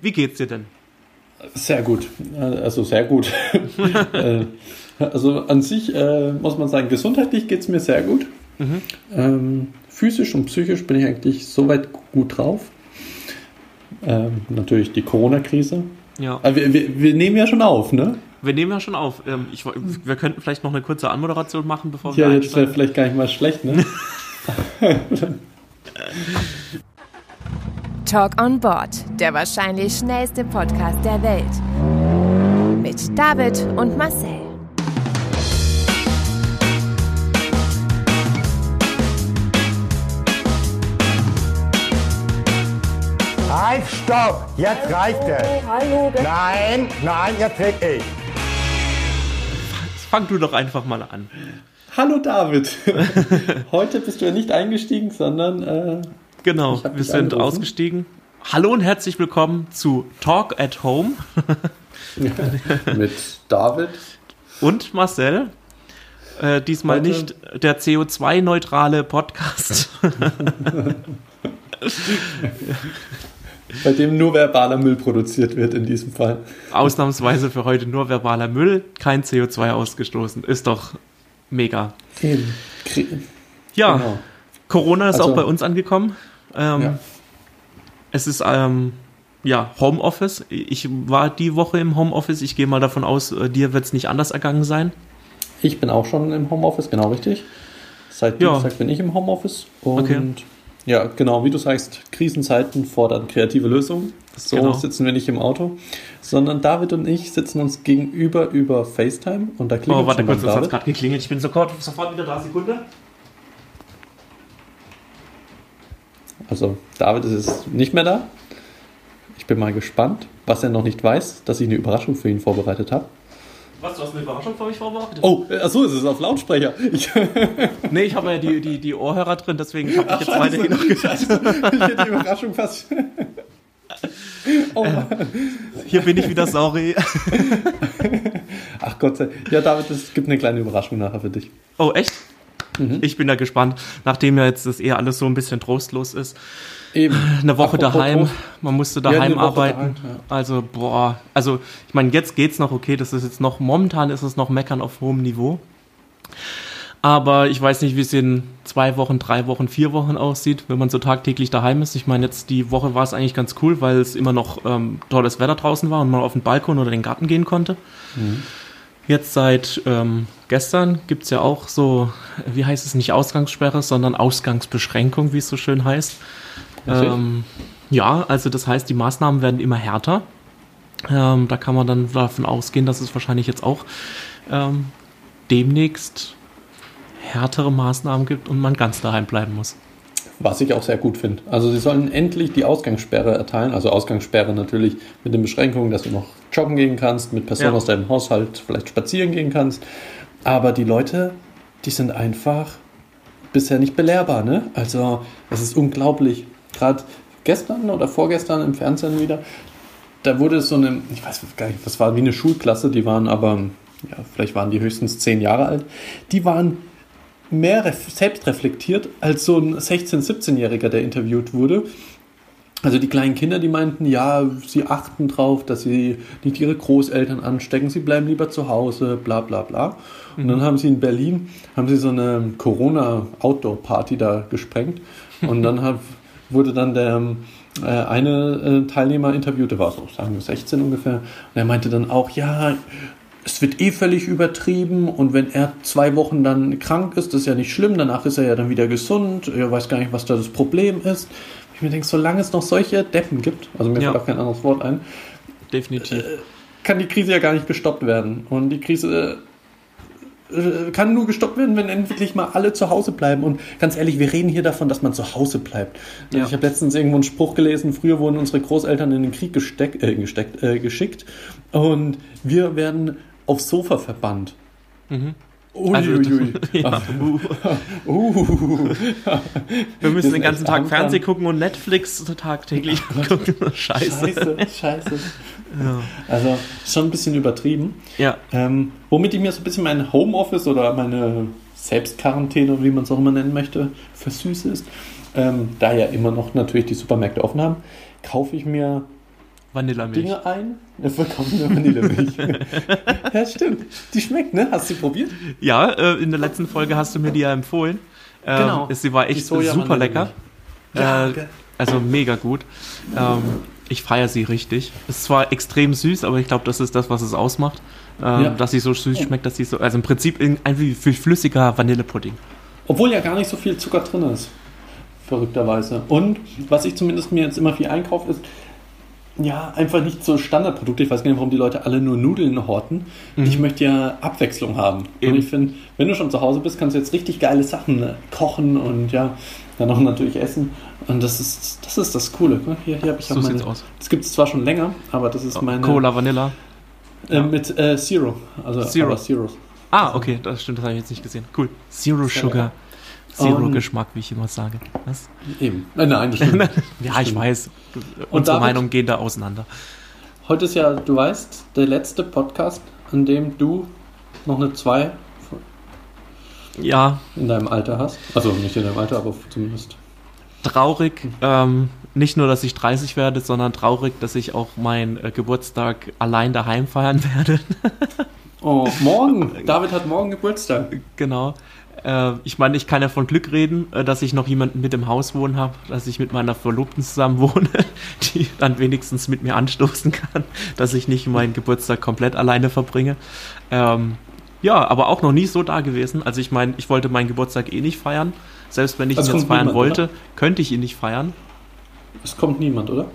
Wie geht's dir denn? Sehr gut. Also sehr gut. Äh, also an sich äh, muss man sagen, gesundheitlich geht es mir sehr gut. Mhm. Ähm, physisch und psychisch bin ich eigentlich soweit gut drauf. Ähm, natürlich die Corona-Krise. Ja. Aber wir, wir, wir, nehmen ja schon auf, ne? Wir nehmen ja schon auf. Ähm, ich, wir könnten vielleicht noch eine kurze Anmoderation machen, bevor ja, wir. Ja, jetzt wäre vielleicht gar nicht mal schlecht, ne? Talk on Board, der wahrscheinlich schnellste Podcast der Welt. Mit David und Marcel. Halt, stopp! Jetzt reicht es! Hallo, nein, nein, jetzt red ich. Fang du doch einfach mal an. Hallo David. Heute bist du ja nicht eingestiegen, sondern äh, genau, wir sind angerufen. ausgestiegen. Hallo und herzlich willkommen zu Talk at Home mit David und Marcel. Äh, diesmal Heute. nicht der CO2-neutrale Podcast. Bei dem nur verbaler Müll produziert wird in diesem Fall. Ausnahmsweise für heute nur verbaler Müll, kein CO2 ausgestoßen. Ist doch mega. Ja, genau. Corona ist also, auch bei uns angekommen. Ähm, ja. Es ist ähm, ja Homeoffice. Ich war die Woche im Homeoffice. Ich gehe mal davon aus, äh, dir wird es nicht anders ergangen sein. Ich bin auch schon im Homeoffice, genau richtig. Seit ja. Dienstag bin ich im Homeoffice und okay. Ja, genau, wie du sagst, Krisenzeiten fordern kreative Lösungen. So genau. sitzen wir nicht im Auto, sondern David und ich sitzen uns gegenüber über FaceTime und da klingelt Oh, warte kurz, das hat gerade geklingelt. Ich bin sofort, sofort wieder da, Sekunde. Also, David ist nicht mehr da. Ich bin mal gespannt, was er noch nicht weiß, dass ich eine Überraschung für ihn vorbereitet habe. Was, du hast eine Überraschung für mich vorbereitet? Oh, achso, ist es auf Lautsprecher. Ich nee, ich habe ja die, die, die Ohrhörer drin, deswegen habe ich jetzt weiterhin noch gesagt. Ich hätte die Überraschung fast. Oh äh, hier bin ich wieder, sorry. Ach Gott sei Dank. Ja, David, es gibt eine kleine Überraschung nachher für dich. Oh, echt? Mhm. Ich bin da gespannt, nachdem ja jetzt das eher alles so ein bisschen trostlos ist. Eben. Eine Woche Apropos daheim, Trost. man musste daheim ja, arbeiten. Daheim, ja. Also, boah, also ich meine, jetzt geht's noch okay, das ist jetzt noch, momentan ist es noch Meckern auf hohem Niveau. Aber ich weiß nicht, wie es in zwei Wochen, drei Wochen, vier Wochen aussieht, wenn man so tagtäglich daheim ist. Ich meine, jetzt die Woche war es eigentlich ganz cool, weil es immer noch ähm, tolles Wetter draußen war und man auf den Balkon oder den Garten gehen konnte. Mhm. Jetzt seit ähm, gestern gibt es ja auch so, wie heißt es, nicht Ausgangssperre, sondern Ausgangsbeschränkung, wie es so schön heißt. Ähm, ja, also das heißt, die Maßnahmen werden immer härter. Ähm, da kann man dann davon ausgehen, dass es wahrscheinlich jetzt auch ähm, demnächst härtere Maßnahmen gibt und man ganz daheim bleiben muss. Was ich auch sehr gut finde. Also sie sollen endlich die Ausgangssperre erteilen. Also Ausgangssperre natürlich mit den Beschränkungen, dass du noch joggen gehen kannst, mit Personen ja. aus deinem Haushalt vielleicht spazieren gehen kannst. Aber die Leute, die sind einfach bisher nicht belehrbar. Ne? Also es ist unglaublich gerade gestern oder vorgestern im Fernsehen wieder, da wurde so eine, ich weiß gar nicht, das war wie eine Schulklasse, die waren aber, ja, vielleicht waren die höchstens zehn Jahre alt, die waren mehr selbst reflektiert als so ein 16-, 17-Jähriger, der interviewt wurde. Also die kleinen Kinder, die meinten, ja, sie achten drauf, dass sie nicht ihre Großeltern anstecken, sie bleiben lieber zu Hause, bla bla bla. Und dann mhm. haben sie in Berlin, haben sie so eine Corona-Outdoor-Party da gesprengt. Und dann hat, wurde dann der äh, eine äh, Teilnehmer interviewt, der war so, sagen wir 16 ungefähr, und er meinte dann auch, ja, es wird eh völlig übertrieben und wenn er zwei Wochen dann krank ist, das ist ja nicht schlimm, danach ist er ja dann wieder gesund, er weiß gar nicht, was da das Problem ist. Ich mir denke, solange es noch solche Deppen gibt, also mir ja. fällt auch kein anderes Wort ein, definitiv, äh, kann die Krise ja gar nicht gestoppt werden. Und die Krise äh, kann nur gestoppt werden, wenn endlich mal alle zu Hause bleiben. Und ganz ehrlich, wir reden hier davon, dass man zu Hause bleibt. Ja. Ich habe letztens irgendwo einen Spruch gelesen, früher wurden unsere Großeltern in den Krieg gesteck, äh, gesteckt, äh, geschickt und wir werden aufs Sofa verbannt. Mhm. Uiuiui. Also, ja. uh. Wir müssen den ganzen Tag Fernsehen gucken und Netflix tagtäglich gucken. Scheiße. Scheiße, scheiße. Ja. Also schon ein bisschen übertrieben. Ja. Ähm, womit ich mir so ein bisschen mein Homeoffice oder meine Selbstquarantäne, wie man es auch immer nennen möchte, versüße ist, ähm, da ja immer noch natürlich die Supermärkte offen haben, kaufe ich mir Vanillemilch. Dinge ein. Eine vollkommene Vanillemilch. ja, stimmt. Die schmeckt, ne? Hast du sie probiert? Ja, äh, in der letzten Folge hast du mir die ja empfohlen. Ähm, genau. Sie war echt super lecker. Ja, äh, also mega gut. Ähm, ich feiere sie richtig. Es ist zwar extrem süß, aber ich glaube, das ist das, was es ausmacht. Ähm, ja. Dass sie so süß schmeckt, dass sie so. Also im Prinzip ein wie flüssiger Vanillepudding. Obwohl ja gar nicht so viel Zucker drin ist. Verrückterweise. Und was ich zumindest mir jetzt immer viel einkaufe, ist ja, einfach nicht so Standardprodukte. Ich weiß gar nicht, warum die Leute alle nur Nudeln horten. Mhm. Ich möchte ja Abwechslung haben. Eben. Und ich finde, wenn du schon zu Hause bist, kannst du jetzt richtig geile Sachen ne, kochen und ja, dann auch natürlich essen. Und das ist das, ist das Coole. Hier, hier habe ich so auch meine. Aus. Das gibt es zwar schon länger, aber das ist meine. Cola Vanilla. Äh. Mit äh, Zero. Also Zero. Zeros. Ah, okay, das stimmt, das habe ich jetzt nicht gesehen. Cool. Zero Sugar. Zero-Geschmack, wie ich immer sage. Was? Eben. Nein, nein, das stimmt. ja, ich weiß. Unsere Meinungen gehen da auseinander. Heute ist ja, du weißt, der letzte Podcast, an dem du noch eine 2 ja. in deinem Alter hast. Also nicht in deinem Alter, aber zumindest. Traurig, ähm, nicht nur, dass ich 30 werde, sondern traurig, dass ich auch meinen äh, Geburtstag allein daheim feiern werde. oh, morgen! David hat morgen Geburtstag. Genau. Äh, ich meine, ich kann ja von Glück reden, äh, dass ich noch jemanden mit im Haus wohnen habe, dass ich mit meiner Verlobten zusammen wohne, die dann wenigstens mit mir anstoßen kann, dass ich nicht meinen Geburtstag komplett alleine verbringe. Ähm, ja, aber auch noch nie so da gewesen. Also ich meine, ich wollte meinen Geburtstag eh nicht feiern. Selbst wenn ich also ihn jetzt feiern niemand, wollte, oder? könnte ich ihn nicht feiern. Es kommt niemand, oder?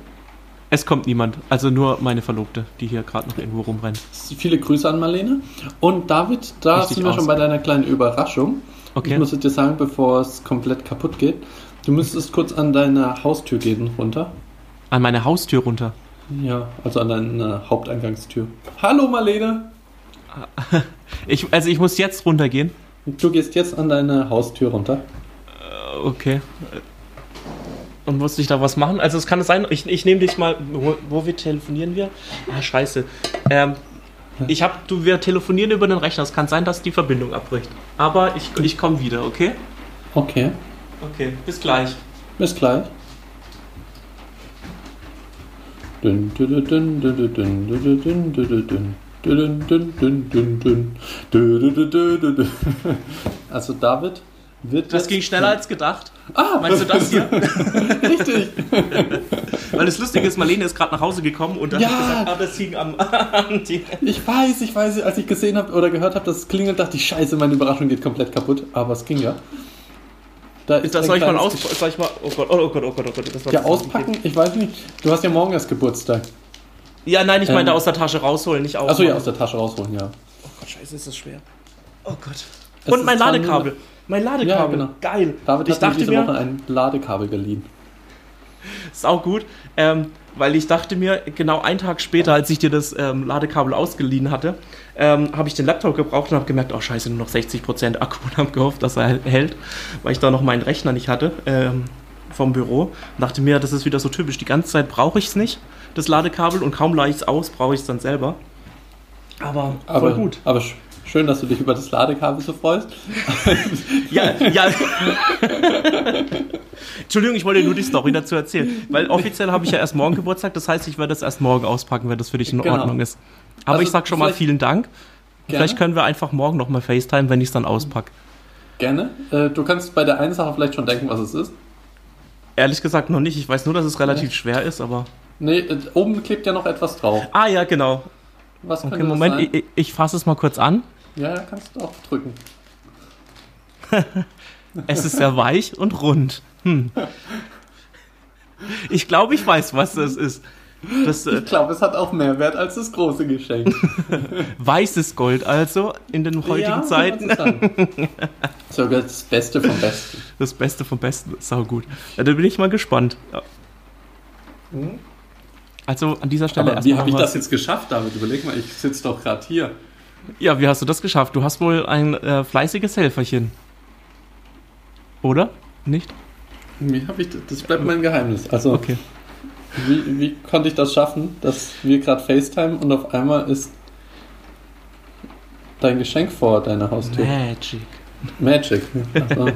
Es kommt niemand, also nur meine Verlobte, die hier gerade noch irgendwo rumrennt. Viele Grüße an Marlene. Und David, da Richtig sind wir aus. schon bei deiner kleinen Überraschung. Okay. Ich muss dir sagen, bevor es komplett kaputt geht, du müsstest kurz an deine Haustür gehen runter. An meine Haustür runter? Ja, also an deine Haupteingangstür. Hallo Marlene! Ich, also ich muss jetzt runtergehen. Du gehst jetzt an deine Haustür runter. Äh, okay. Und musste ich da was machen? Also es kann sein, ich, ich nehme dich mal. Wo, wo wir telefonieren wir? Ah, scheiße. Ähm, ich hab, du, wir telefonieren über den Rechner. Es kann sein, dass die Verbindung abbricht. Aber ich, ich komme wieder, okay? Okay. Okay, bis gleich. Bis gleich. Also David wird das ging schneller als gedacht. Ah, meinst du das hier? Richtig. Weil das Lustige ist, Marlene ist gerade nach Hause gekommen und hat ja. gesagt, ah, das hing am. ich weiß, ich weiß, als ich gesehen habe oder gehört habe, dass es klingelt, dachte ich, Scheiße, meine Überraschung geht komplett kaputt. Aber es ging ja. Da ist das soll ich mal aus, soll ich mal, oh Gott, oh Gott, oh Gott, oh Gott, das war Ja, auspacken? Ich weiß nicht. Du hast ja morgen erst Geburtstag. Ja, nein, ich meine ähm, aus der Tasche rausholen, nicht aus. Achso, ja, aus der Tasche rausholen, ja. Oh Gott, scheiße, ist das schwer. Oh Gott. Es und mein Ladekabel. Mein Ladekabel. Ja, genau. Geil. David ich hat dachte diese mir, Woche ein Ladekabel geliehen. Sau gut. Ähm, weil ich dachte mir, genau einen Tag später, als ich dir das ähm, Ladekabel ausgeliehen hatte, ähm, habe ich den Laptop gebraucht und habe gemerkt, oh scheiße, nur noch 60% Akku und habe gehofft, dass er hält, weil ich da noch meinen Rechner nicht hatte ähm, vom Büro. Und dachte mir, das ist wieder so typisch, die ganze Zeit brauche ich es nicht, das Ladekabel, und kaum lade ich es aus, brauche ich es dann selber. Aber, aber voll gut. Aber Schön, dass du dich über das Ladekabel so freust. ja, ja. Entschuldigung, ich wollte nur die Story dazu erzählen. Weil offiziell habe ich ja erst morgen Geburtstag, das heißt, ich werde es erst morgen auspacken, wenn das für dich in genau. Ordnung ist. Aber also ich sag schon mal vielen Dank. Gerne. Vielleicht können wir einfach morgen nochmal FaceTime, wenn ich es dann auspacke. Gerne. Äh, du kannst bei der einen Sache vielleicht schon denken, was es ist. Ehrlich gesagt noch nicht. Ich weiß nur, dass es relativ ja. schwer ist, aber. Nee, äh, oben klebt ja noch etwas drauf. Ah ja, genau. Was okay, Moment, ich, ich fasse es mal kurz an. Ja, kannst du auch drücken. es ist sehr weich und rund. Hm. Ich glaube, ich weiß, was das ist. Das, äh, ich glaube, es hat auch mehr Wert als das große Geschenk. Weißes Gold also in den heutigen ja, Zeiten. Sogar das Beste vom Besten. Das Beste vom Besten, sau gut. Ja, da bin ich mal gespannt. Hm? Also an dieser Stelle Aber Wie habe ich das jetzt geschafft, David? Überleg mal, ich sitze doch gerade hier. Ja, wie hast du das geschafft? Du hast wohl ein äh, fleißiges Helferchen. Oder? Nicht? Wie hab ich das? das bleibt mein Geheimnis. Also, okay. wie, wie konnte ich das schaffen, dass wir gerade FaceTime und auf einmal ist dein Geschenk vor deiner Haustür? Magic. Magic. Also,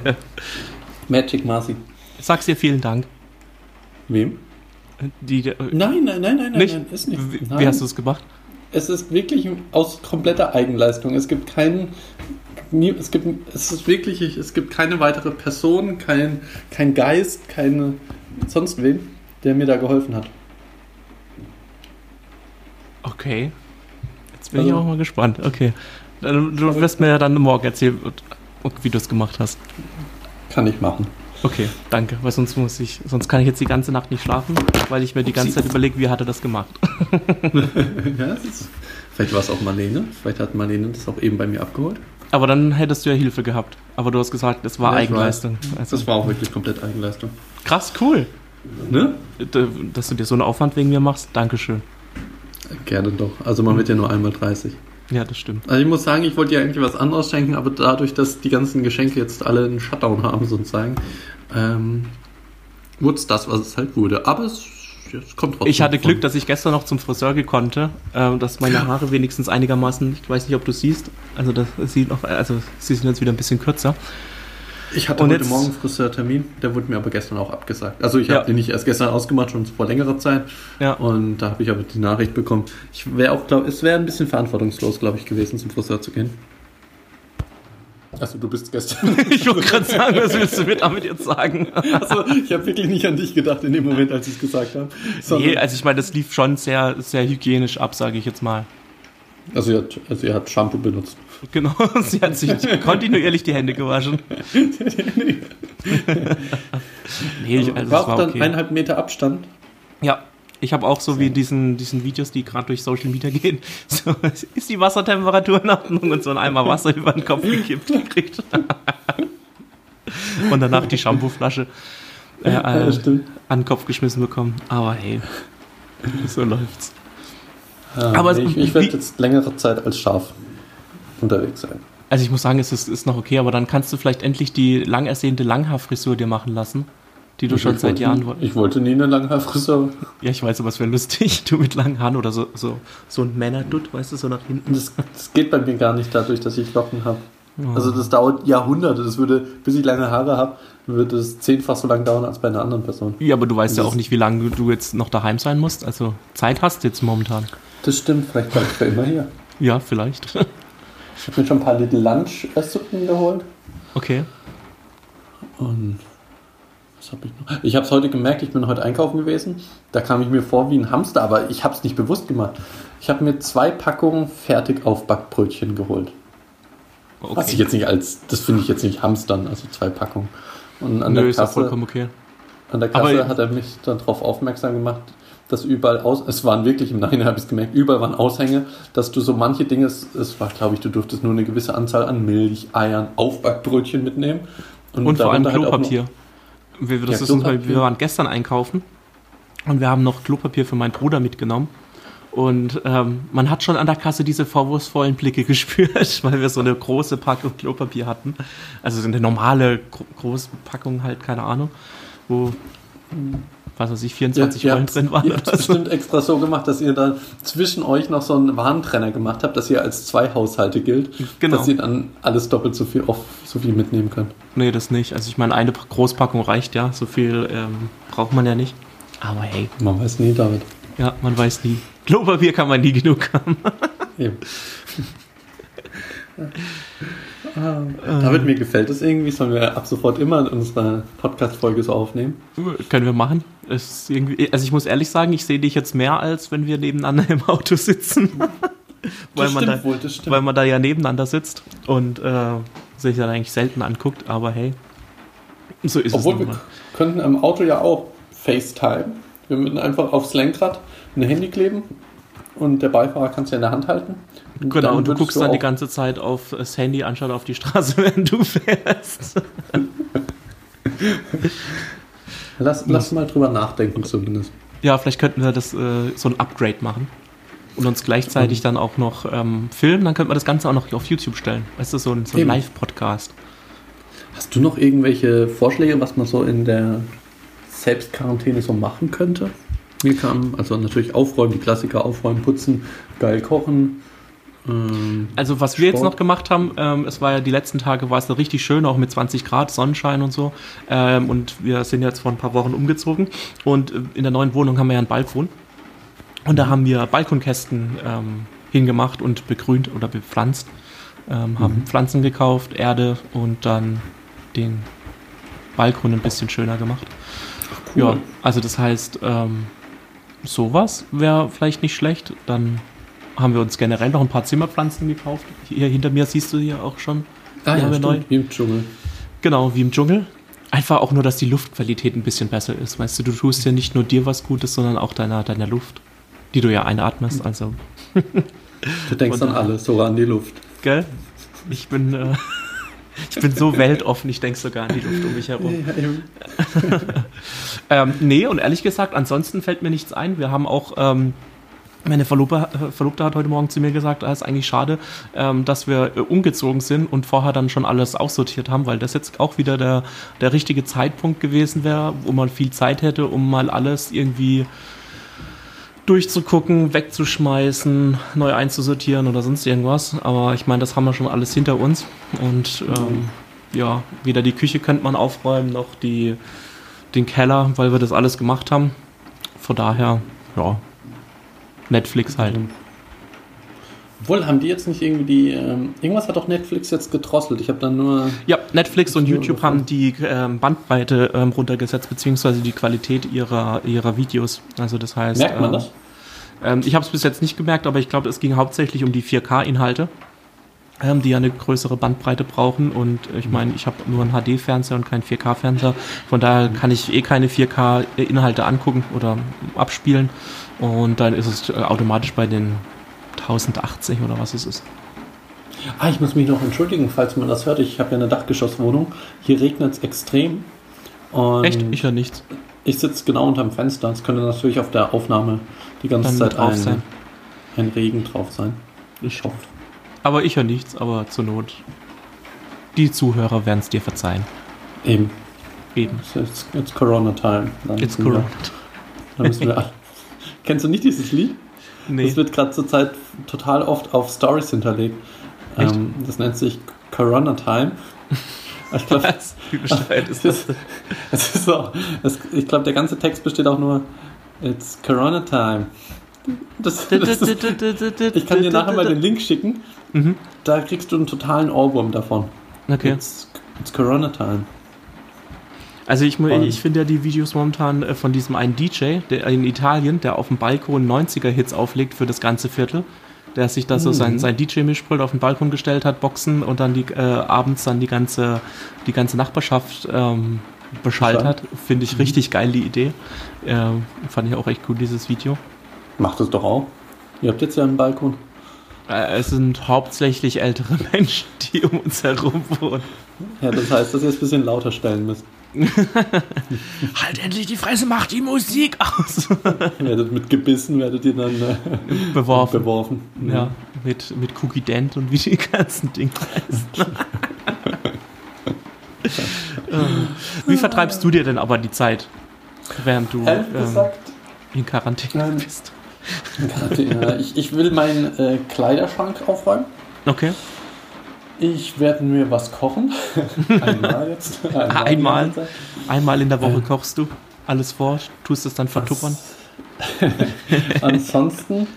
Magic Marcy. Sag's dir vielen Dank. Wem? Die, äh, nein, nein, nein, nein, nicht? nein, ist nicht. Wie, Nein. wie hast du es gemacht? Es ist wirklich aus kompletter Eigenleistung. Es gibt keinen. Es gibt, es ist wirklich, es gibt keine weitere Person, kein, kein Geist, keine sonst wen, der mir da geholfen hat. Okay. Jetzt bin ich Also- auch mal gespannt. Okay. Du wirst mir ja dann morgen erzählen, wie du es gemacht hast. Kann ich machen. Okay, danke. Weil sonst muss ich, sonst kann ich jetzt die ganze Nacht nicht schlafen, weil ich mir die ganze Zeit überlege, wie hat er das gemacht. Ja, das ist, vielleicht war es auch Marlene. Vielleicht hat Marlene das auch eben bei mir abgeholt. Aber dann hättest du ja Hilfe gehabt. Aber du hast gesagt, es war Ja, Eigenleistung. Also, Das war auch wirklich komplett Eigenleistung. krass, cool. Ne? Dass du dir so einen Aufwand wegen mir machst. Dankeschön. Gerne doch. Also man wird ja nur einmal 30. Ja, das stimmt. Also ich muss sagen, ich wollte dir eigentlich was anderes schenken, aber dadurch, dass die ganzen Geschenke jetzt alle einen Shutdown haben, sozusagen, ähm, wurde es das, was es halt wurde. Aber es, es kommt trotzdem. Ich hatte von. Glück, dass ich gestern noch zum Friseur gekonnte, äh, dass meine Haare wenigstens einigermaßen, ich weiß nicht, ob du siehst, also das sieht noch, also sie sind jetzt wieder ein bisschen kürzer. Ich hatte Und heute jetzt- Morgen einen Friseurtermin, der wurde mir aber gestern auch abgesagt. Also ich Ja. habe den nicht erst gestern ausgemacht, schon vor längerer Zeit. Ja. Und da habe ich aber die Nachricht bekommen. Ich wäre auch, glaube es wäre ein bisschen verantwortungslos, glaube ich, gewesen, zum Friseur zu gehen. Also du bist gestern. Ich wollte gerade sagen, was willst du mir damit jetzt sagen? Also ich habe wirklich nicht an dich gedacht in dem Moment, als ich es gesagt habe. Nee, also ich meine, das lief schon sehr, sehr hygienisch ab, sage ich jetzt mal. Also ihr hat, also ihr hat Shampoo benutzt. Genau, sie hat sich kontinuierlich die Hände gewaschen. nee, ich, also es Braucht war dann okay. eineinhalb Meter Abstand. Ja, ich habe auch so wie in diesen, diesen Videos, die gerade durch Social Media gehen, so, ist die Wassertemperatur in Ordnung und so ein Eimer Wasser über den Kopf gekippt gekriegt. und danach die Shampooflasche äh, Ja, äh, an den Kopf geschmissen bekommen. Aber hey, so läuft's. Ja, Aber ich, ich werde jetzt längere Zeit als Schaf unterwegs sein. Also ich muss sagen, es ist, ist noch okay, aber dann kannst du vielleicht endlich die lang ersehnte Langhaarfrisur dir machen lassen, die du schon ich seit wollte, Jahren wolltest. Ich wollte nie eine Langhaarfrisur. Ja, ich weiß, aber es wäre lustig, du mit langen Haaren oder so, so, so ein Männerdutt, weißt du, so nach hinten. Das, das geht bei mir gar nicht dadurch, dass ich Locken habe. Oh. Also das dauert Jahrhunderte. Das würde, bis ich lange Haare habe, würde es zehnfach so lange dauern als bei einer anderen Person. Ja, aber du weißt ja Das- auch nicht, wie lange du jetzt noch daheim sein musst. Also Zeit hast du jetzt momentan. Das stimmt, vielleicht ich für immer hier. Ja, vielleicht. Ich habe mir schon ein paar Little Lunch Suppen geholt. Okay. Und was habe ich noch? Ich habe es heute gemerkt, ich bin heute einkaufen gewesen. Da kam ich mir vor wie ein Hamster, aber ich habe es nicht bewusst gemacht. Ich habe mir zwei Packungen fertig Aufbackbrötchen geholt. Was ich okay. jetzt nicht als, das finde ich jetzt nicht Hamstern, also zwei Packungen. Und an Nö, der ist Kasse, vollkommen okay. An der Kasse Aber- hat er mich dann darauf aufmerksam gemacht, dass überall aus, es waren wirklich im Nachhinein habe ich es gemerkt, überall waren Aushänge, dass du so manche Dinge, es war glaube ich, du durftest nur eine gewisse Anzahl an Milch, Eiern, Aufbackbrötchen mitnehmen. Und vor allem halt auch noch- Klopapier. Wir, Ja, Klopapier. wir waren gestern einkaufen und wir haben noch Klopapier für meinen Bruder mitgenommen. Und ähm, man hat schon an der Kasse diese vorwurfsvollen Blicke gespürt, weil wir so eine große Packung Klopapier hatten. Also so eine normale gro große Packung halt, keine Ahnung, wo, was weiß ich, 24 ihr Rollen drin waren. Ihr habt es bestimmt extra so gemacht, dass ihr da zwischen euch noch so einen Warentrenner gemacht habt, dass ihr als zwei Haushalte gilt, Genau. dass ihr dann alles doppelt so viel, auf, so viel mitnehmen könnt. Nee, das nicht. Also ich meine, eine Großpackung reicht ja, so viel ähm, braucht man ja nicht. Aber hey, Man weiß nie, David. ja, man weiß nie. Klopapier kann man nie genug haben. Eben. David, mir gefällt es irgendwie. Sollen wir ab sofort immer unsere Podcast-Folge so aufnehmen? Können wir machen. Es ist irgendwie, also ich muss ehrlich sagen, ich sehe dich jetzt mehr, als wenn wir nebeneinander im Auto sitzen. weil, man da, wohl, das stimmt. weil man da ja nebeneinander sitzt und äh, sich dann eigentlich selten anguckt, aber hey, so ist Obwohl es wir nun mal. könnten im Auto ja auch FaceTime. Wir würden einfach aufs Lenkrad ein Handy kleben und der Beifahrer kann es ja in der Hand halten. Genau, dann und du guckst dann die ganze Zeit auf das Handy anstatt auf die Straße, wenn du fährst. Lass, lass mal drüber nachdenken zumindest. Ja, vielleicht könnten wir das äh, so ein Upgrade machen. Und uns gleichzeitig Mhm. dann auch noch ähm, filmen, dann könnte man das Ganze auch noch auf YouTube stellen. Weißt du, so ein, so ein. Live-Podcast. Hast du noch irgendwelche Vorschläge, was man so in der Selbstquarantäne so machen könnte? Mir kam also natürlich aufräumen, die Klassiker aufräumen, putzen, geil kochen, Ähm, also was wir Sport. jetzt noch gemacht haben, ähm, es war ja die letzten Tage war es da richtig schön, auch mit 20 Grad Sonnenschein und so. Ähm, und wir sind jetzt vor ein paar Wochen umgezogen und äh, in der neuen Wohnung haben wir ja einen Balkon. Und da mhm. haben wir Balkonkästen ähm, hingemacht und begrünt oder bepflanzt. Ähm, haben mhm. Pflanzen gekauft, Erde und dann den Balkon ein bisschen schöner gemacht. Cool. Ja, also das heißt, ähm, sowas wäre vielleicht nicht schlecht. Dann haben wir uns generell noch ein paar Zimmerpflanzen gekauft. Hier hinter mir siehst du hier auch schon. Ah, ja, neu. wie im Dschungel. Genau, wie im Dschungel. Einfach auch nur, dass die Luftqualität ein bisschen besser ist. Weißt du, du tust ja nicht nur dir was Gutes, sondern auch deiner, deiner Luft, die du ja einatmest. Also. du denkst an alles, sogar an die Luft. Gell? Ich bin. Äh, ich bin so weltoffen, ich denke sogar an die Luft um mich herum. Ja, ähm, nee, und ehrlich gesagt, ansonsten fällt mir nichts ein. Wir haben auch ähm, meine Verlobte, Verlobte, hat heute Morgen zu mir gesagt, es ist eigentlich schade, ähm, dass wir äh, umgezogen sind und vorher dann schon alles aussortiert haben, weil das jetzt auch wieder der, der richtige Zeitpunkt gewesen wäre, wo man viel Zeit hätte, um mal alles irgendwie durchzugucken, wegzuschmeißen, neu einzusortieren oder sonst irgendwas. Aber ich meine, das haben wir schon alles hinter uns. Und ähm, ja, weder die Küche könnte man aufräumen, noch die, den Keller, weil wir das alles gemacht haben. Von daher, ja, Netflix halt. Obwohl, haben die jetzt nicht irgendwie die. Ähm, irgendwas hat doch Netflix jetzt gedrosselt. Ich habe dann nur. Ja, Netflix und YouTube haben die ähm, Bandbreite ähm, runtergesetzt, beziehungsweise die Qualität ihrer, ihrer Videos. Also, das heißt. Merkt man das? Ähm, ich habe es bis jetzt nicht gemerkt, aber ich glaube, es ging hauptsächlich um die 4K-Inhalte, ähm, die ja eine größere Bandbreite brauchen. Und ich meine, ich habe nur einen HD-Fernseher und keinen 4K-Fernseher. Von daher kann ich eh keine 4K-Inhalte angucken oder abspielen. Und dann ist es äh, automatisch bei den 1080 oder was es ist. Ah, ich muss mich noch entschuldigen, falls man das hört. Ich habe ja eine Dachgeschosswohnung. Hier regnet es extrem. Echt? Ich höre nichts. Ich sitze genau unterm Fenster. Es könnte natürlich auf der Aufnahme die ganze Dann Zeit ein, ein, Regen drauf sein. Ich hoffe. Aber ich höre nichts, aber zur Not. Die Zuhörer werden es dir verzeihen. Eben. Eben. It's, it's Corona Time. Dann it's Corona. Wir, dann müssen wir Kennst du nicht dieses Lied? Nee. Das wird gerade zurzeit total oft auf Stories hinterlegt. Ähm, das nennt sich Corona Time. Glaube, ich glaube, der ganze Text besteht auch nur It's Corona Time. Das, das ist, ich kann dir nachher mal den Link schicken. Mhm. Da kriegst du einen totalen Ohrwurm davon. Okay. It's, it's Corona Time. Also ich, ich finde ja die Videos momentan äh, von diesem einen DJ der in Italien, der auf dem Balkon 90er-Hits auflegt für das ganze Viertel, der sich da so mhm. sein, sein DJ-Mischpult auf den Balkon gestellt hat, Boxen und dann die, äh, abends dann die ganze, die ganze Nachbarschaft ähm, beschallt hat. Finde ich mhm. richtig geil, die Idee. Äh, fand ich auch echt cool, dieses Video. Macht es doch auch. Ihr habt jetzt ja einen Balkon. Äh, es sind hauptsächlich ältere Menschen, die um uns herum wohnen. Ja, das heißt, dass ihr es ein bisschen lauter stellen müsst. halt endlich die Fresse, macht die Musik aus. werdet mit Gebissen werdet ihr dann äh, beworfen. beworfen. Ja, mit, mit Cookie Dent und wie die ganzen Dinge heißen. wie vertreibst du dir denn aber die Zeit, während du ähm, in Quarantäne bist? Ich, ich will meinen äh, Kleiderschrank aufräumen. Okay. Ich werde mir was kochen. Einmal jetzt. Einmal. Einmal, einmal in der Woche äh. kochst du alles vor, tust es dann vertuppern. Ansonsten,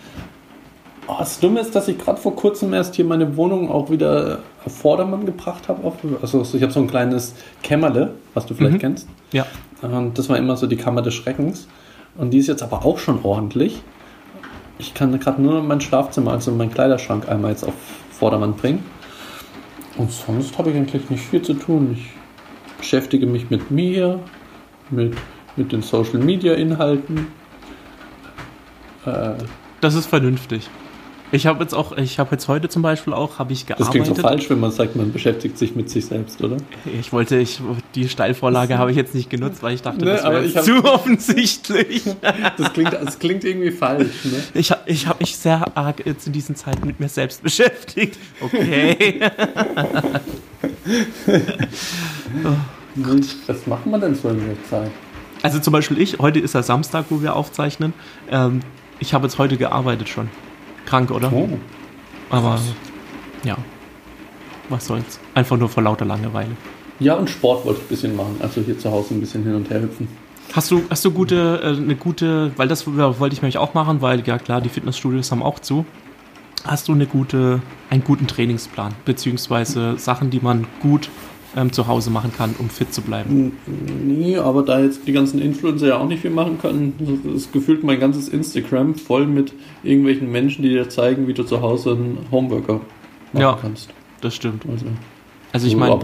oh, das Dumme ist, dass ich gerade vor kurzem erst hier meine Wohnung auch wieder auf Vordermann gebracht habe. Also ich habe so ein kleines Kämmerle, was du vielleicht mhm. kennst. Ja. Und das war immer so die Kammer des Schreckens. Und die ist jetzt aber auch schon ordentlich. Ich kann gerade nur mein Schlafzimmer, also meinen Kleiderschrank einmal jetzt auf Vordermann bringen. Und sonst habe ich eigentlich nicht viel zu tun. Ich beschäftige mich mit mir, mit, mit den Social Media Inhalten. Äh, das ist vernünftig. Ich habe jetzt auch, ich habe jetzt heute zum Beispiel auch, habe ich gearbeitet. Das klingt so falsch, wenn man sagt, man beschäftigt sich mit sich selbst, oder? Ich wollte, ich, die Steilvorlage habe ich jetzt nicht genutzt, weil ich dachte, ne, das wäre zu offensichtlich. das, klingt, das klingt irgendwie falsch. Ne? Ich, ich habe mich sehr arg jetzt in diesen Zeiten mit mir selbst beschäftigt. Okay. oh, Was macht man denn so in der Zeit? Also zum Beispiel ich, heute ist ja Samstag, wo wir aufzeichnen. Ähm, ich habe jetzt heute gearbeitet schon. Krank, oder? Oh. Aber ja, was soll's. Einfach nur vor lauter Langeweile. Ja, und Sport wollte ich ein bisschen machen. Also hier zu Hause ein bisschen hin und her hüpfen. Hast du, hast du gute, äh, eine gute, weil das wollte ich nämlich auch machen, weil ja klar, die Fitnessstudios haben auch zu. Hast du eine gute, einen guten Trainingsplan, beziehungsweise Sachen, die man gut ähm, zu Hause machen kann, um fit zu bleiben? Nee, aber da jetzt die ganzen Influencer ja auch nicht viel machen können, ist gefühlt mein ganzes Instagram voll mit irgendwelchen Menschen, die dir zeigen, wie du zu Hause einen Homeworker machen ja, kannst. Das stimmt. Also, also ich meine,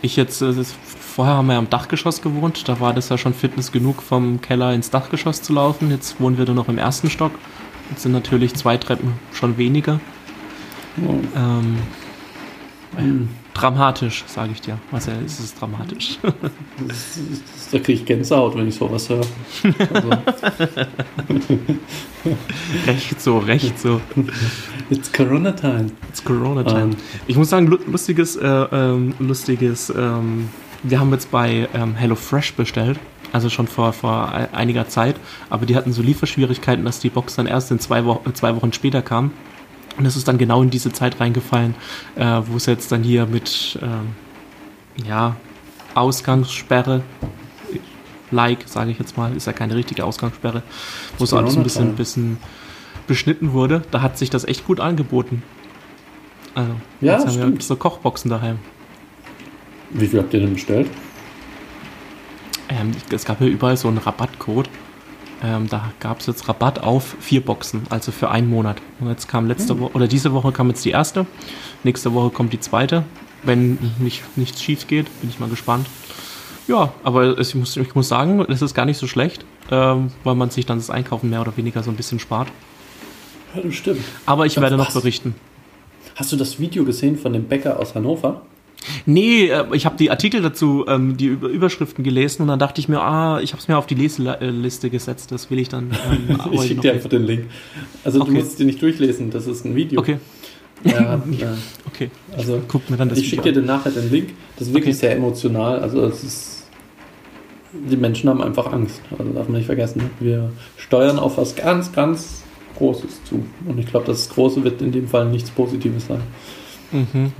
ich jetzt, äh, vorher haben wir ja am Dachgeschoss gewohnt, da war das ja schon Fitness genug, vom Keller ins Dachgeschoss zu laufen. Jetzt wohnen wir nur noch im ersten Stock. Jetzt sind natürlich zwei Treppen schon weniger. Oh. Ähm, mhm. Dramatisch, sage ich dir. Was ja ist, dramatisch. Das da kriege ich Gänsehaut, wenn ich sowas höre. Also. recht so, recht so. It's Corona Time. It's Corona Time. Um. Ähm. Ich muss sagen, lustiges, äh, ähm, lustiges, ähm, wir haben jetzt bei ähm, HelloFresh bestellt. Also schon vor, vor einiger Zeit. Aber die hatten so Lieferschwierigkeiten, dass die Box dann erst in zwei, Wo zwei Wochen später kam. Und es ist dann genau in diese Zeit reingefallen, äh, wo es jetzt dann hier mit ähm, ja, Ausgangssperre, like, sage ich jetzt mal, ist ja keine richtige Ausgangssperre, wo es alles ein bisschen, bisschen beschnitten wurde. Da hat sich das echt gut angeboten. Also, ja, jetzt haben stimmt. wir so Kochboxen daheim. Wie viel habt ihr denn bestellt? Ähm, es gab ja überall so einen Rabattcode. Ähm, da gab es jetzt Rabatt auf vier Boxen, also für einen Monat. Und jetzt kam letzte hm. Woche, oder diese Woche kam jetzt die erste. Nächste Woche kommt die zweite. Wenn nicht, nichts schief geht, bin ich mal gespannt. Ja, aber es, ich, muss, ich muss sagen, es ist gar nicht so schlecht, ähm, weil man sich dann das Einkaufen mehr oder weniger so ein bisschen spart. Ja, das stimmt. Aber ich werde noch berichten. Hast du das Video gesehen von dem Bäcker aus Hannover? Nee, äh, ich habe die Artikel dazu, ähm, die Überschriften gelesen und dann dachte ich mir, ah, ich habe es mir auf die Leseliste gesetzt, das will ich dann. Ähm, ich schicke dir einfach den Link. Also okay. du musst es dir nicht durchlesen, das ist ein Video. Okay. Ja, ja. okay. Also guck mir dann das Ich schicke dir dann nachher den Link. Das ist wirklich okay. sehr emotional. Also es ist, die Menschen haben einfach Angst. Also darf man nicht vergessen. Wir steuern auf was ganz, ganz Großes zu. Und ich glaube, das Große wird in dem Fall nichts Positives sein. Mhm.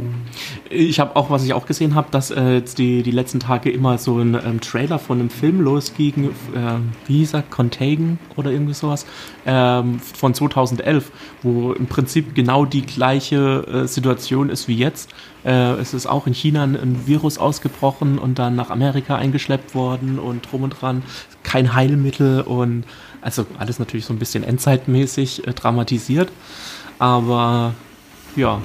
Ich habe auch, was ich auch gesehen habe, dass äh, jetzt die, die letzten Tage immer so ein ähm, Trailer von einem Film losging, äh, wie hieß Contagion oder irgendwie sowas, ähm, von 2011, wo im Prinzip genau die gleiche äh, Situation ist wie jetzt. Äh, es ist auch in China ein, ein, Virus ausgebrochen und dann nach Amerika eingeschleppt worden und drum und dran, kein Heilmittel und also alles natürlich so ein bisschen endzeitmäßig äh, dramatisiert, aber ja,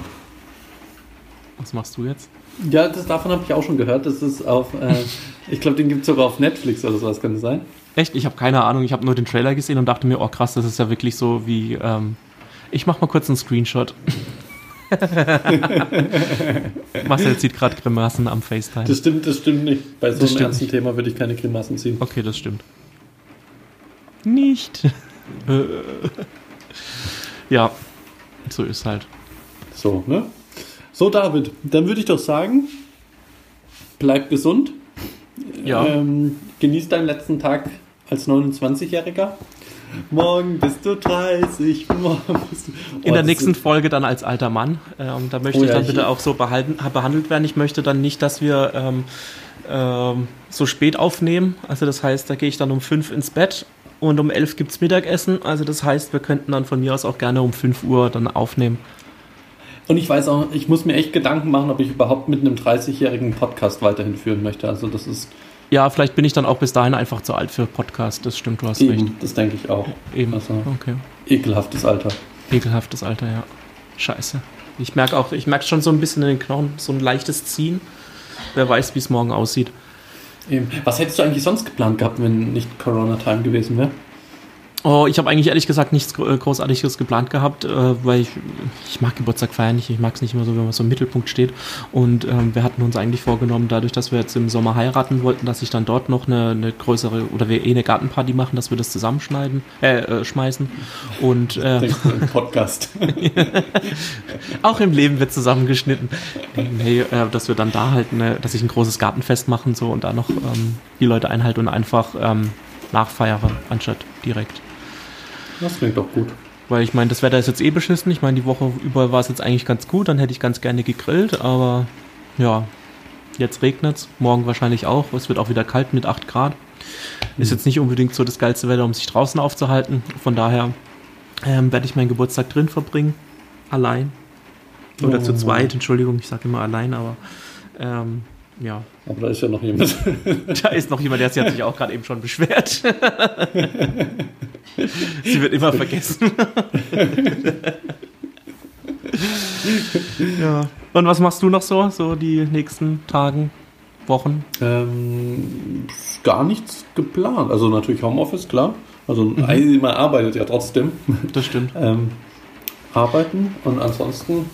was machst du jetzt? Ja, das, davon habe ich auch schon gehört. Das ist auf, äh, ich glaube, den gibt es sogar auf Netflix oder sowas, kann das sein? Echt? Ich habe keine Ahnung. Ich habe nur den Trailer gesehen und dachte mir, oh krass, das ist ja wirklich so wie. Ähm, ich mache mal kurz einen Screenshot. Marcel zieht gerade Grimassen am FaceTime. Das stimmt, das stimmt nicht. Bei so das einem ernsten nicht. Thema würde ich keine Grimassen ziehen. Okay, das stimmt. Nicht. ja, so ist halt. So, ne? So, David, dann würde ich doch sagen, bleib gesund. Ja. Ähm, genieß deinen letzten Tag als 29-Jähriger. Morgen bist du 30. Morgen bist du oh, In der nächsten Folge dann als alter Mann. Ähm, da möchte oh, ich dann bitte auch so behalten, behandelt werden. Ich möchte dann nicht, dass wir ähm, ähm, so spät aufnehmen. Also das heißt, da gehe ich dann um 5 ins Bett und um 11 gibt es Mittagessen. Also das heißt, wir könnten dann von mir aus auch gerne um 5 Uhr dann aufnehmen. Und ich weiß auch, ich muss mir echt Gedanken machen, ob ich überhaupt mit einem 30-jährigen Podcast weiterhin führen möchte. Also das ist. Ja, vielleicht bin ich dann auch bis dahin einfach zu alt für Podcast. Das stimmt, du hast Eben, recht. Das denke ich auch. Eben. Also, okay. Ekelhaftes Alter. Ekelhaftes Alter, ja. Scheiße. Ich merke auch, ich merke schon so ein bisschen in den Knochen, so ein leichtes Ziehen. Wer weiß, wie es morgen aussieht. Eben. Was hättest du eigentlich sonst geplant gehabt, wenn nicht Corona-Time gewesen wäre? Oh, ich habe eigentlich ehrlich gesagt nichts äh, Großartiges geplant gehabt, äh, weil ich, ich mag Geburtstag feiern nicht. Ich mag es nicht immer so, wenn man so im Mittelpunkt steht. Und ähm, wir hatten uns eigentlich vorgenommen, dadurch, dass wir jetzt im Sommer heiraten wollten, dass ich dann dort noch eine, eine größere oder wir eh eine Gartenparty machen, dass wir das zusammenschneiden, äh, äh schmeißen. Und äh, Podcast. auch im Leben wird zusammengeschnitten. Nee, äh, dass wir dann da halt, eine, dass ich ein großes Gartenfest machen so und da noch ähm, die Leute einhalte und einfach ähm, nachfeiere, anstatt direkt. Das klingt doch gut. Weil ich meine, das Wetter ist jetzt eh beschissen. Ich meine, die Woche über war es jetzt eigentlich ganz gut. Dann hätte ich ganz gerne gegrillt. Aber ja, jetzt regnet es. Morgen wahrscheinlich auch. Es wird auch wieder kalt mit 8 Grad. Mhm. Ist jetzt nicht unbedingt so das geilste Wetter, um sich draußen aufzuhalten. Von daher ähm, werde ich meinen Geburtstag drin verbringen. Allein. Oder oh. zu zweit, Entschuldigung, ich sage immer allein, aber ähm, ja. Aber da ist ja noch jemand. da ist noch jemand, der hat sich auch gerade eben schon beschwert. Sie wird immer vergessen. ja. Und was machst du noch so, so die nächsten Tagen, Wochen? Ähm, gar nichts geplant. Also natürlich Homeoffice, klar. Also mhm. man arbeitet ja trotzdem. Das stimmt. ähm, arbeiten und ansonsten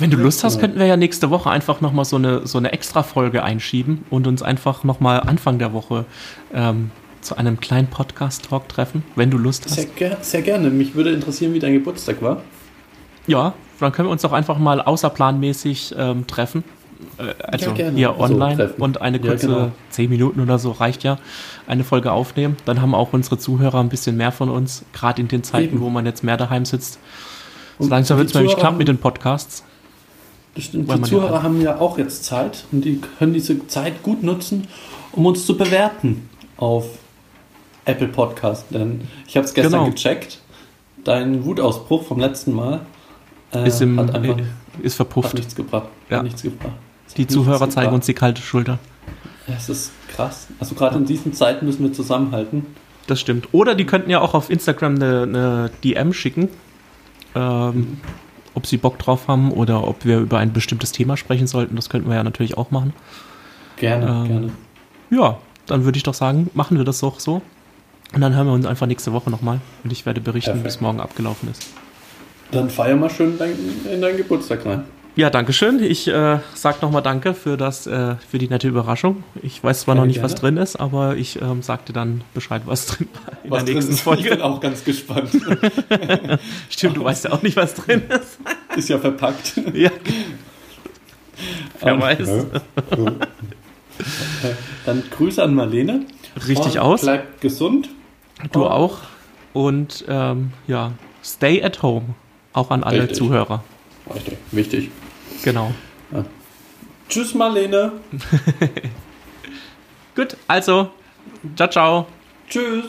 wenn du Lust hast, könnten wir ja nächste Woche einfach nochmal so eine, so eine Extra-Folge einschieben und uns einfach nochmal Anfang der Woche ähm, zu einem kleinen Podcast-Talk treffen, wenn du Lust hast. Sehr, ger sehr, gerne. Mich würde interessieren, wie dein Geburtstag war. Ja, dann können wir uns doch einfach mal außerplanmäßig ähm, treffen. Äh, also ja, hier online so und eine kurze ja, genau. 10 Minuten oder so reicht ja, eine Folge aufnehmen. Dann haben auch unsere Zuhörer ein bisschen mehr von uns, gerade in den Zeiten, Eben. wo man jetzt mehr daheim sitzt. So langsam wird es nämlich knapp mit den Podcasts. Bestimmt, die Zuhörer ja haben ja auch jetzt Zeit und die können diese Zeit gut nutzen, um uns zu bewerten auf Apple Podcast. Denn ich habe es gestern genau. gecheckt. Dein Wutausbruch vom letzten Mal äh, ist, im, hat einfach, ist verpufft. Hat nichts gebracht. Ja. Hat nichts gebracht. Die Zuhörer zeigen gebracht. uns die kalte Schulter. Das ist krass. Also gerade in diesen Zeiten müssen wir zusammenhalten. Das stimmt. Oder die könnten ja auch auf Instagram eine, eine DM schicken. Ähm, mhm ob sie Bock drauf haben oder ob wir über ein bestimmtes Thema sprechen sollten. Das könnten wir ja natürlich auch machen. Gerne, ähm, gerne. Ja, dann würde ich doch sagen, machen wir das doch so. Und dann hören wir uns einfach nächste Woche nochmal. Und ich werde berichten, wie es morgen abgelaufen ist. Dann feier mal schön dein, in deinen Geburtstag rein. Ja, danke schön. Ich äh, sag nochmal Danke für das, äh, für die nette Überraschung. Ich weiß zwar ja, noch nicht, gerne. was drin ist, aber ich ähm, sagte dann Bescheid, was drin war in was der nächsten ist, Folge. Ich bin auch ganz gespannt. Stimmt, du weißt ja auch nicht, was drin ist. ist ja verpackt. Ja. Wer um, weiß. Dann Grüße an Marlene. Richtig Und aus. Bleibt gesund. Du Und auch. Und ähm, ja, stay at home. Auch an alle Richtig. Zuhörer. Richtig, wichtig. Genau. Ja. Tschüss, Marlene. Gut, also, ciao, ciao. Tschüss.